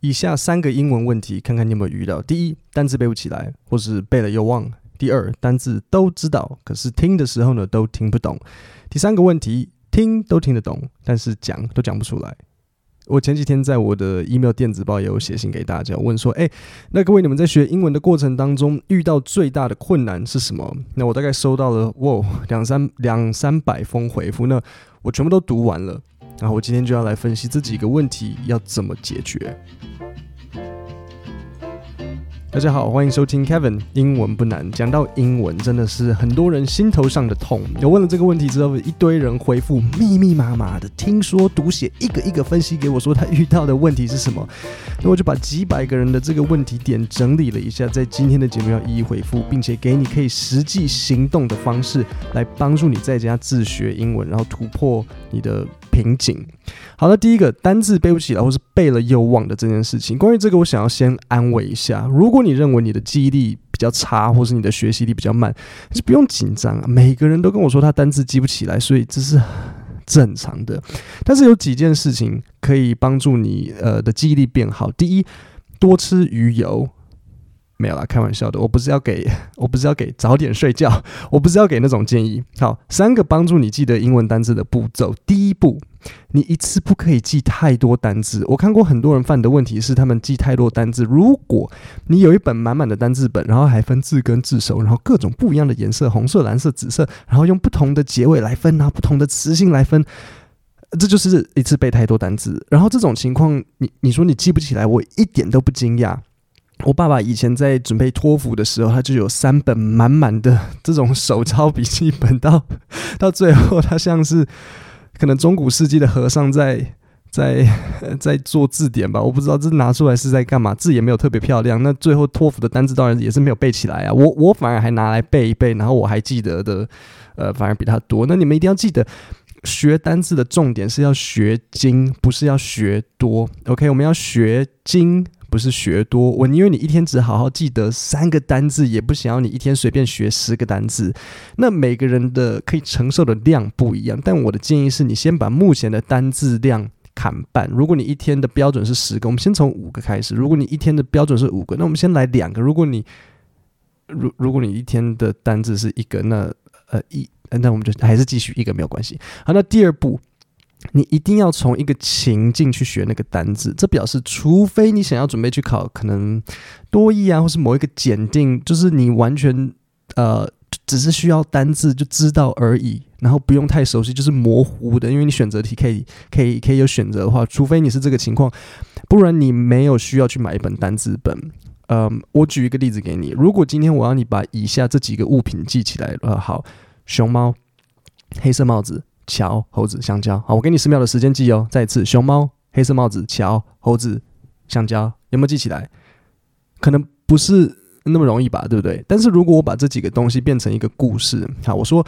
以下三个英文问题，看看你有没有遇到：第一，单字背不起来，或是背了又忘；第二，单字都知道，可是听的时候呢，都听不懂；第三个问题，听都听得懂，但是讲都讲不出来。我前几天在我的 email 电子报也有写信给大家，问说：诶，那各位你们在学英文的过程当中遇到最大的困难是什么？那我大概收到了哇两三两三百封回复，那我全部都读完了。然后我今天就要来分析这几个问题要怎么解决。大家好，欢迎收听 Kevin 英文不难。讲到英文，真的是很多人心头上的痛。我问了这个问题之后，一堆人回复密密麻麻的，听说读写一个一个分析给我，说他遇到的问题是什么。那我就把几百个人的这个问题点整理了一下，在今天的节目要一一回复，并且给你可以实际行动的方式，来帮助你在家自学英文，然后突破你的瓶颈。好的，第一个单字背不起来，或是背了又忘的这件事情。关于这个，我想要先安慰一下。如果你认为你的记忆力比较差，或是你的学习力比较慢，就不用紧张啊。每个人都跟我说他单字记不起来，所以这是正常的。但是有几件事情可以帮助你呃的记忆力变好。第一，多吃鱼油。没有啦，开玩笑的。我不是要给，我不是要给早点睡觉，我不是要给那种建议。好，三个帮助你记得英文单字的步骤。第一步，你一次不可以记太多单字。我看过很多人犯的问题是，他们记太多单字。如果你有一本满满的单字本，然后还分字根字首，然后各种不一样的颜色，红色、蓝色、紫色，然后用不同的结尾来分，拿不同的词性来分，这就是一次背太多单字。然后这种情况，你你说你记不起来，我一点都不惊讶。我爸爸以前在准备托福的时候，他就有三本满满的这种手抄笔记本，到 到最后，他像是可能中古世纪的和尚在在在做字典吧，我不知道这拿出来是在干嘛，字也没有特别漂亮。那最后托福的单字当然也是没有背起来啊，我我反而还拿来背一背，然后我还记得的，呃，反而比他多。那你们一定要记得，学单字的重点是要学精，不是要学多。OK，我们要学精。不是学多，我宁愿你一天只好好记得三个单字，也不想要你一天随便学十个单字。那每个人的可以承受的量不一样，但我的建议是你先把目前的单字量砍半。如果你一天的标准是十个，我们先从五个开始；如果你一天的标准是五个，那我们先来两个。如果你如如果你一天的单字是一个，那呃一那我们就还是继续一个没有关系。好，那第二步。你一定要从一个情境去学那个单字，这表示，除非你想要准备去考可能多益啊，或是某一个检定，就是你完全呃只是需要单字就知道而已，然后不用太熟悉，就是模糊的。因为你选择题可以可以可以有选择的话，除非你是这个情况，不然你没有需要去买一本单字本。嗯、我举一个例子给你，如果今天我要你把以下这几个物品记起来，呃，好，熊猫，黑色帽子。桥、猴子、香蕉，好，我给你十秒的时间记哦。再次，熊猫、黑色帽子、桥、猴子、香蕉，有没有记起来？可能不是那么容易吧，对不对？但是如果我把这几个东西变成一个故事，好，我说，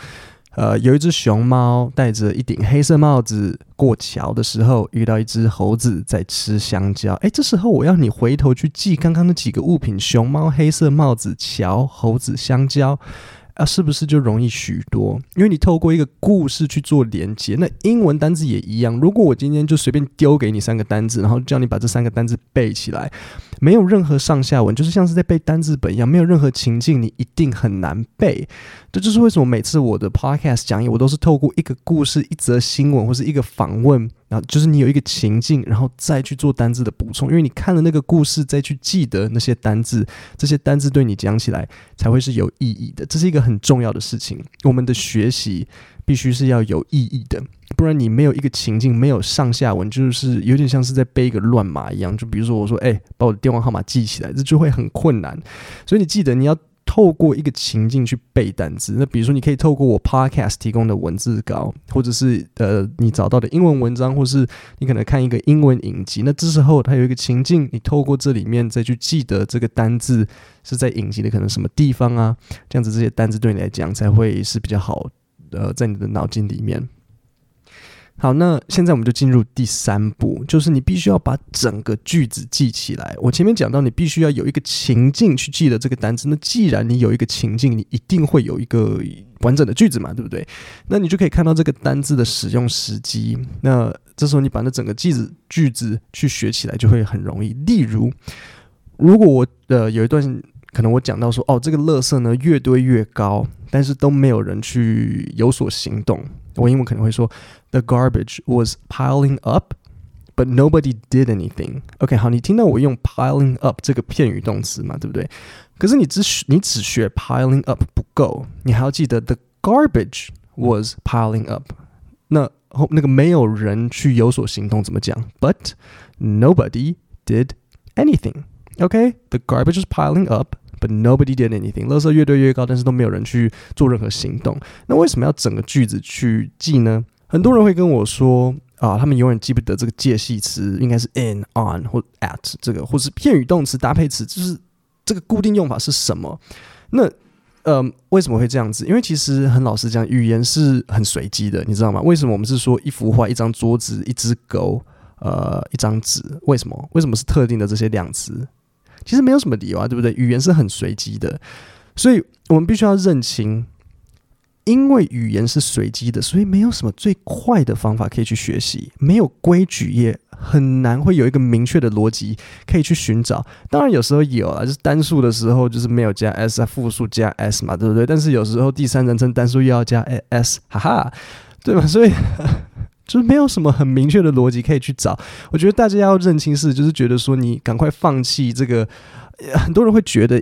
呃，有一只熊猫戴着一顶黑色帽子过桥的时候，遇到一只猴子在吃香蕉。诶，这时候我要你回头去记刚刚那几个物品：熊猫、黑色帽子、桥、猴子、香蕉。啊，是不是就容易许多？因为你透过一个故事去做连接。那英文单字也一样。如果我今天就随便丢给你三个单字，然后叫你把这三个单字背起来，没有任何上下文，就是像是在背单字本一样，没有任何情境，你一定很难背。这就是为什么每次我的 podcast 讲义，我都是透过一个故事、一则新闻或是一个访问。然后就是你有一个情境，然后再去做单字的补充，因为你看了那个故事，再去记得那些单字，这些单字对你讲起来才会是有意义的。这是一个很重要的事情。我们的学习必须是要有意义的，不然你没有一个情境，没有上下文，就是有点像是在背一个乱码一样。就比如说我说，哎，把我的电话号码记起来，这就会很困难。所以你记得你要。透过一个情境去背单词，那比如说你可以透过我 podcast 提供的文字稿，或者是呃你找到的英文文章，或是你可能看一个英文影集。那这时候它有一个情境，你透过这里面再去记得这个单字是在影集的可能什么地方啊，这样子这些单字对你来讲才会是比较好，呃，在你的脑筋里面。好，那现在我们就进入第三步，就是你必须要把整个句子记起来。我前面讲到，你必须要有一个情境去记得这个单词。那既然你有一个情境，你一定会有一个完整的句子嘛，对不对？那你就可以看到这个单字的使用时机。那这时候你把那整个句子句子去学起来，就会很容易。例如，如果我呃有一段可能我讲到说，哦，这个垃圾呢越堆越高，但是都没有人去有所行动。我英文可能会说，The garbage was piling up, but nobody did anything. OK，好，你听到我用 piling up 这个片语动词嘛，对不对？可是你只你只学 piling up 不够，你还要记得 the garbage was piling up。那后那个没有人去有所行动怎么讲？But nobody did anything. OK，the garbage was piling up. But nobody did anything。垃圾越堆越高，但是都没有人去做任何行动。那为什么要整个句子去记呢？很多人会跟我说啊，他们永远记不得这个介系词应该是 in、on 或 at 这个，或是片语动词搭配词，就是这个固定用法是什么？那呃，为什么会这样子？因为其实很老实讲，语言是很随机的，你知道吗？为什么我们是说一幅画、一张桌子、一只狗、呃，一张纸？为什么？为什么是特定的这些量词？其实没有什么理由啊，对不对？语言是很随机的，所以我们必须要认清，因为语言是随机的，所以没有什么最快的方法可以去学习，没有规矩也很难会有一个明确的逻辑可以去寻找。当然有时候有啊，就是单数的时候就是没有加 s 啊，复数加 s 嘛，对不对？但是有时候第三人称单数又要加 s，哈哈，对吧？所以。就是没有什么很明确的逻辑可以去找。我觉得大家要认清是，就是觉得说你赶快放弃这个。很多人会觉得，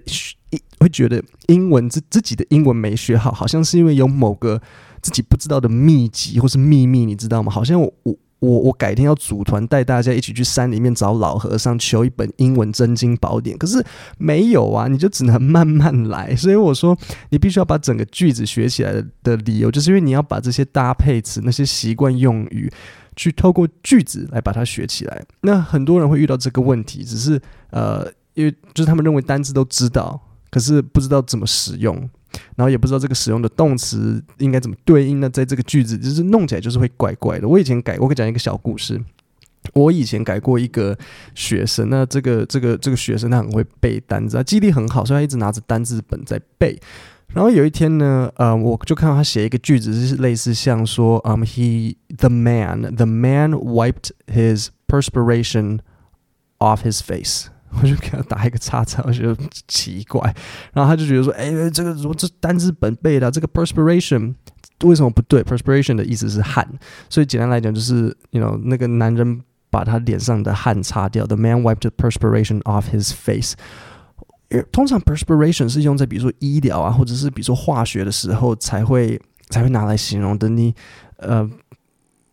会觉得英文自自己的英文没学好，好像是因为有某个自己不知道的秘籍或是秘密，你知道吗？好像我我。我我改天要组团带大家一起去山里面找老和尚求一本英文真经宝典，可是没有啊，你就只能慢慢来。所以我说，你必须要把整个句子学起来的理由，就是因为你要把这些搭配词、那些习惯用语，去透过句子来把它学起来。那很多人会遇到这个问题，只是呃，因为就是他们认为单字都知道，可是不知道怎么使用。然后也不知道这个使用的动词应该怎么对应呢？在这个句子就是弄起来就是会怪怪的。我以前改，我可以讲一个小故事。我以前改过一个学生，那这个这个这个学生他很会背单词，他记忆力很好，所以他一直拿着单字本在背。然后有一天呢，呃，我就看到他写一个句子，就是类似像说，嗯，he the man the man wiped his perspiration off his face。我就给他打一个叉叉，我觉得奇怪，然后他就觉得说：“哎，这个我这单字本背的，这个 perspiration 为什么不对？perspiration 的意思是汗，所以简单来讲就是，you know，那个男人把他脸上的汗擦掉，the man wiped the perspiration off his face。通常 perspiration 是用在比如说医疗啊，或者是比如说化学的时候才会才会拿来形容的。你呃，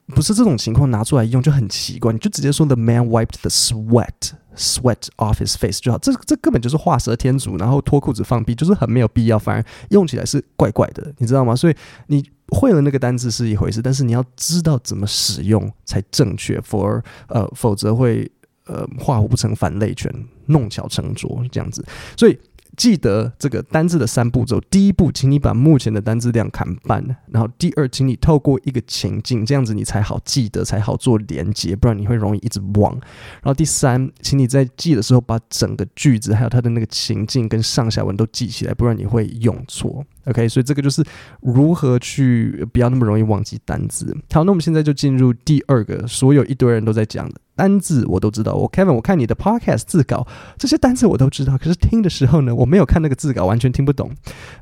不是这种情况拿出来用就很奇怪，你就直接说 the man wiped the sweat。Sweat off his face 就好，这这根本就是画蛇添足，然后脱裤子放屁，就是很没有必要，反而用起来是怪怪的，你知道吗？所以你会了那个单字是一回事，但是你要知道怎么使用才正确，for 呃，否则会呃画虎不成反类犬，弄巧成拙这样子，所以。记得这个单字的三步骤：第一步，请你把目前的单字量砍半；然后第二，请你透过一个情境，这样子你才好记得，才好做连接，不然你会容易一直忘。然后第三，请你在记的时候把整个句子还有它的那个情境跟上下文都记起来，不然你会用错。OK，所以这个就是如何去不要那么容易忘记单字。好，那我们现在就进入第二个，所有一堆人都在讲的。单字我都知道，我 Kevin，我看你的 Podcast 字稿，这些单字我都知道。可是听的时候呢，我没有看那个字稿，完全听不懂。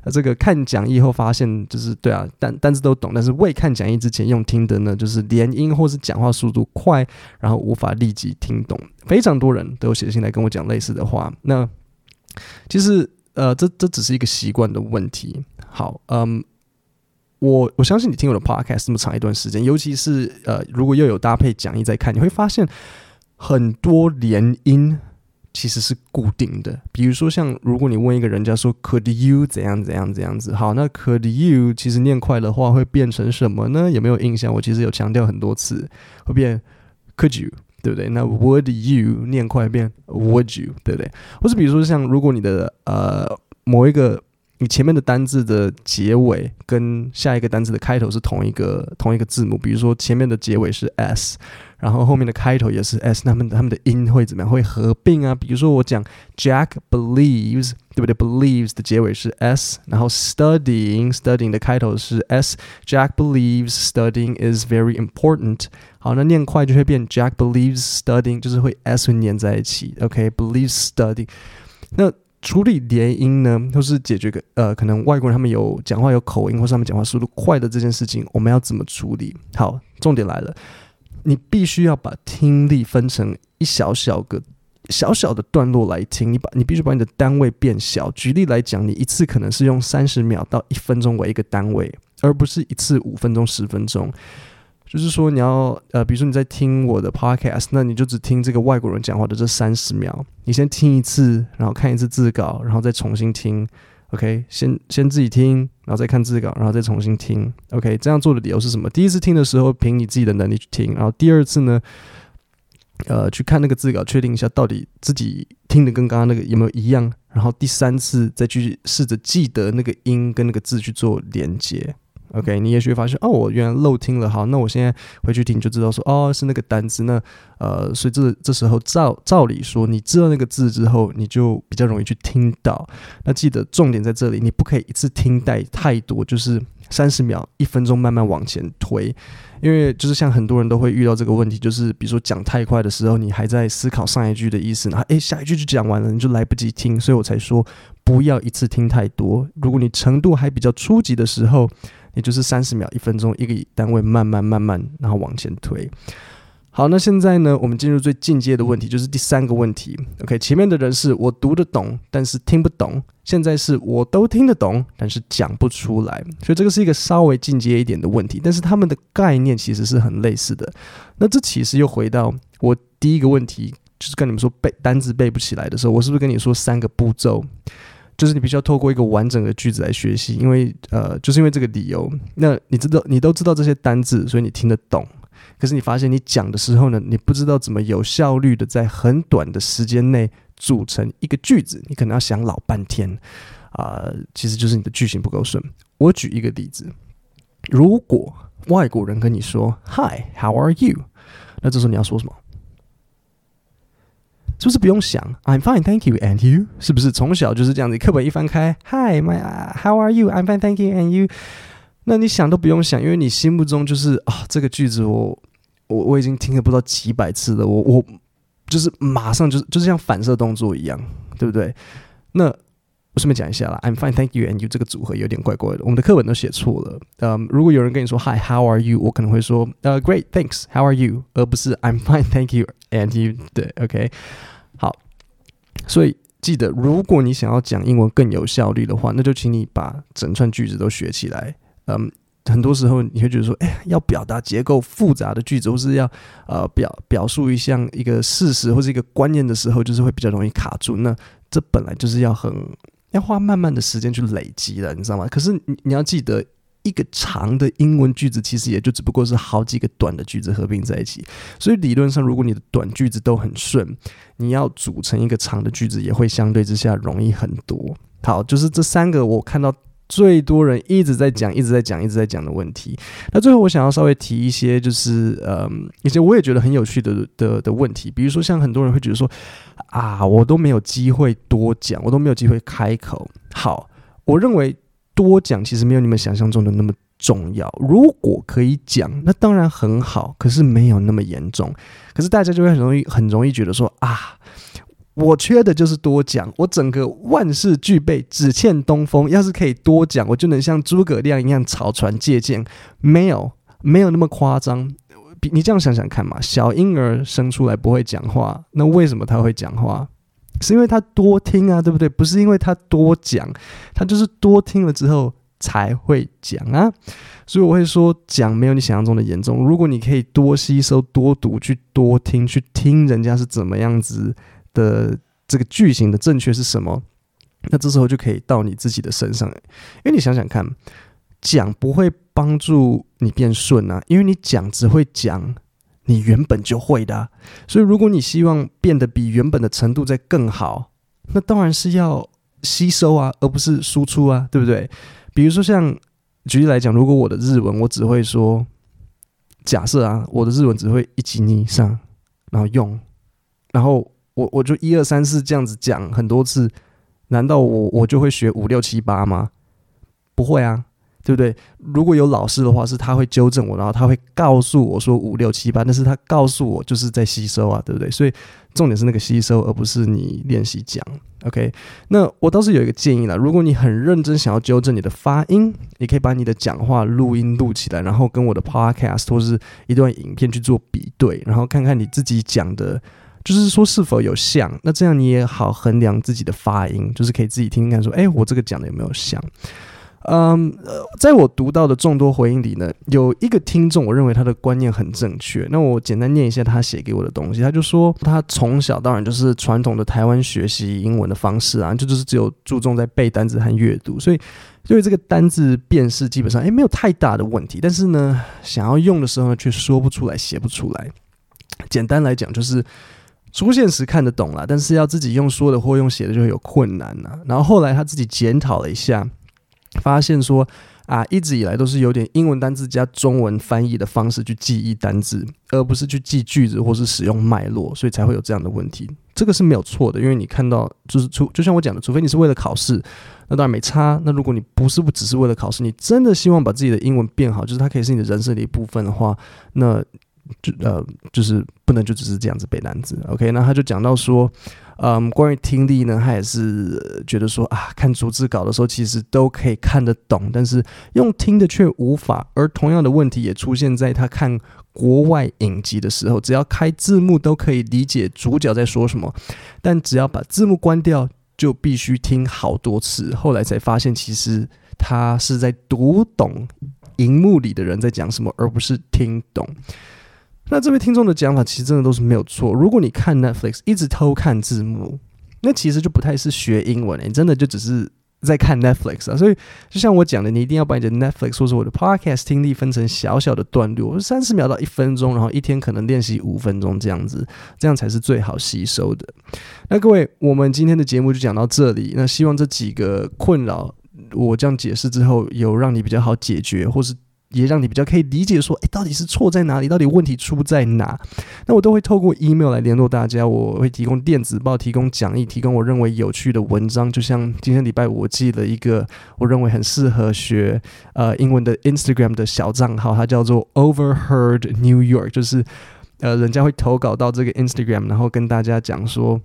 呃，这个看讲义后发现，就是对啊，单单字都懂，但是未看讲义之前用听的呢，就是连音或是讲话速度快，然后无法立即听懂。非常多人都写信来跟我讲类似的话。那其实呃，这这只是一个习惯的问题。好，嗯。我我相信你听我的 podcast 这么长一段时间，尤其是呃，如果又有搭配讲义在看，你会发现很多连音其实是固定的。比如说，像如果你问一个人家说 “Could you 怎样怎样怎样子”，好，那 “Could you” 其实念快的话会变成什么呢？有没有印象？我其实有强调很多次，会变 “Could you”，对不对？那 “Would you” 念快变 “Would you”，对不对？或是比如说，像如果你的呃某一个你前面的单字的结尾跟下一个单字的开头是同一个同一个字母，比如说前面的结尾是 s，然后后面的开头也是 s，那他们他们的音会怎么样？会合并啊？比如说我讲 Jack believes，对不对？believes 的结尾是 s，然后 studying studying 的开头是 s，Jack believes studying is very important。好，那念快就会变 Jack believes studying，就是会 s 会粘在一起。OK，believes studying，那。处理连音呢，都是解决个呃，可能外国人他们有讲话有口音，或是他们讲话速度快的这件事情，我们要怎么处理？好，重点来了，你必须要把听力分成一小小个小小的段落来听，你把你必须把你的单位变小。举例来讲，你一次可能是用三十秒到一分钟为一个单位，而不是一次五分钟、十分钟。就是说，你要呃，比如说你在听我的 podcast，那你就只听这个外国人讲话的这三十秒，你先听一次，然后看一次字稿，然后再重新听，OK？先先自己听，然后再看字稿，然后再重新听，OK？这样做的理由是什么？第一次听的时候，凭你自己的能力去听，然后第二次呢，呃，去看那个字稿，确定一下到底自己听的跟刚刚那个有没有一样，然后第三次再去试着记得那个音跟那个字去做连接。OK，你也许会发现哦，我原来漏听了。好，那我现在回去听就知道说哦，是那个单字。那呃，所以这这时候照照理说，你知道那个字之后，你就比较容易去听到。那记得重点在这里，你不可以一次听带太多，就是三十秒、一分钟慢慢往前推。因为就是像很多人都会遇到这个问题，就是比如说讲太快的时候，你还在思考上一句的意思，然后诶，下一句就讲完了，你就来不及听。所以我才说不要一次听太多。如果你程度还比较初级的时候，也就是三十秒、一分钟一个单位，慢慢慢慢，然后往前推。好，那现在呢，我们进入最进阶的问题，就是第三个问题。OK，前面的人是我读得懂，但是听不懂；现在是我都听得懂，但是讲不出来。所以这个是一个稍微进阶一点的问题，但是他们的概念其实是很类似的。那这其实又回到我第一个问题，就是跟你们说背单字背不起来的时候，我是不是跟你说三个步骤？就是你必须要透过一个完整的句子来学习，因为呃，就是因为这个理由。那你知道，你都知道这些单字，所以你听得懂。可是你发现你讲的时候呢，你不知道怎么有效率的在很短的时间内组成一个句子，你可能要想老半天啊，其实就是你的句型不够顺。我举一个例子，如果外国人跟你说 “Hi, how are you”，那这时候你要说什么？就是不用想？I'm fine, thank you, and you？是不是从小就是这样子？课本一翻开，Hi, my, how are you? I'm fine, thank you, and you？那你想都不用想，因为你心目中就是啊，这个句子我我我已经听了不知道几百次了，我我就是马上就是就是像反射动作一样，对不对？那我顺便讲一下啦，I'm fine, thank you, and you 这个组合有点怪怪的，我们的课本都写错了。嗯，如果有人跟你说 Hi, how are you？我可能会说呃、Great, thanks. How are you？而不是 I'm fine, thank you, and you。对，OK。好，所以记得，如果你想要讲英文更有效率的话，那就请你把整串句子都学起来。嗯，很多时候你会觉得说，哎，要表达结构复杂的句子，或是要呃表表述一项一个事实或是一个观念的时候，就是会比较容易卡住。那这本来就是要很要花慢慢的时间去累积的，你知道吗？可是你你要记得。一个长的英文句子其实也就只不过是好几个短的句子合并在一起，所以理论上，如果你的短句子都很顺，你要组成一个长的句子也会相对之下容易很多。好，就是这三个我看到最多人一直在讲、一直在讲、一直在讲的问题。那最后我想要稍微提一些，就是嗯，一些我也觉得很有趣的的的问题，比如说像很多人会觉得说啊，我都没有机会多讲，我都没有机会开口。好，我认为。多讲其实没有你们想象中的那么重要。如果可以讲，那当然很好，可是没有那么严重。可是大家就会很容易、很容易觉得说啊，我缺的就是多讲，我整个万事俱备，只欠东风。要是可以多讲，我就能像诸葛亮一样草船借箭。没有，没有那么夸张。你这样想想看嘛，小婴儿生出来不会讲话，那为什么他会讲话？是因为他多听啊，对不对？不是因为他多讲，他就是多听了之后才会讲啊。所以我会说，讲没有你想象中的严重。如果你可以多吸收、多读、去多听、去听人家是怎么样子的，这个句型的正确是什么，那这时候就可以到你自己的身上。因为你想想看，讲不会帮助你变顺啊，因为你讲只会讲。你原本就会的，所以如果你希望变得比原本的程度再更好，那当然是要吸收啊，而不是输出啊，对不对？比如说像举例来讲，如果我的日文我只会说，假设啊，我的日文只会一级以上，然后用，然后我我就一二三四这样子讲很多次，难道我我就会学五六七八吗？不会啊。对不对？如果有老师的话，是他会纠正我，然后他会告诉我说五六七八，但是他告诉我就是在吸收啊，对不对？所以重点是那个吸收，而不是你练习讲。OK，那我倒是有一个建议啦，如果你很认真想要纠正你的发音，你可以把你的讲话录音录起来，然后跟我的 Podcast 或是一段影片去做比对，然后看看你自己讲的，就是说是否有像。那这样你也好衡量自己的发音，就是可以自己听听看，说，哎，我这个讲的有没有像？嗯，呃，在我读到的众多回应里呢，有一个听众，我认为他的观念很正确。那我简单念一下他写给我的东西。他就说，他从小当然就是传统的台湾学习英文的方式啊，就就是只有注重在背单词和阅读，所以对于这个单字辨识基本上诶没有太大的问题。但是呢，想要用的时候呢，却说不出来，写不出来。简单来讲，就是出现时看得懂啦，但是要自己用说的或用写的就会有困难呐。然后后来他自己检讨了一下。发现说啊，一直以来都是有点英文单字加中文翻译的方式去记忆单字，而不是去记句子或是使用脉络，所以才会有这样的问题。这个是没有错的，因为你看到就是除就像我讲的，除非你是为了考试，那当然没差。那如果你不是不只是为了考试，你真的希望把自己的英文变好，就是它可以是你的人生的一部分的话，那就呃就是不能就只是这样子背单词。OK，那他就讲到说。嗯，关于听力呢，他也是觉得说啊，看逐字稿的时候其实都可以看得懂，但是用听的却无法。而同样的问题也出现在他看国外影集的时候，只要开字幕都可以理解主角在说什么，但只要把字幕关掉，就必须听好多次。后来才发现，其实他是在读懂荧幕里的人在讲什么，而不是听懂。那这位听众的讲法其实真的都是没有错。如果你看 Netflix 一直偷看字幕，那其实就不太是学英文，你真的就只是在看 Netflix 啊。所以就像我讲的，你一定要把你的 Netflix 或者我的 Podcast 听力分成小小的段落，三十秒到一分钟，然后一天可能练习五分钟这样子，这样才是最好吸收的。那各位，我们今天的节目就讲到这里。那希望这几个困扰，我这样解释之后，有让你比较好解决，或是。也让你比较可以理解说，诶，到底是错在哪里？到底问题出在哪？那我都会透过 email 来联络大家。我会提供电子报，提供讲义，提供我认为有趣的文章。就像今天礼拜五，我记了一个我认为很适合学呃英文的 Instagram 的小账号，它叫做 Overheard New York，就是呃人家会投稿到这个 Instagram，然后跟大家讲说。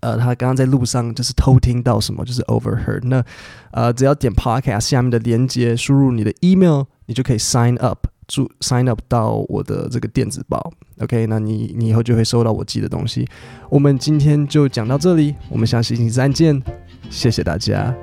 呃，他刚刚在路上就是偷听到什么，就是 overheard。那呃，只要点 podcast 下面的连接，输入你的 email，你就可以 sign up，注 sign up 到我的这个电子报。OK，那你你以后就会收到我寄的东西。我们今天就讲到这里，我们下星期三见，谢谢大家。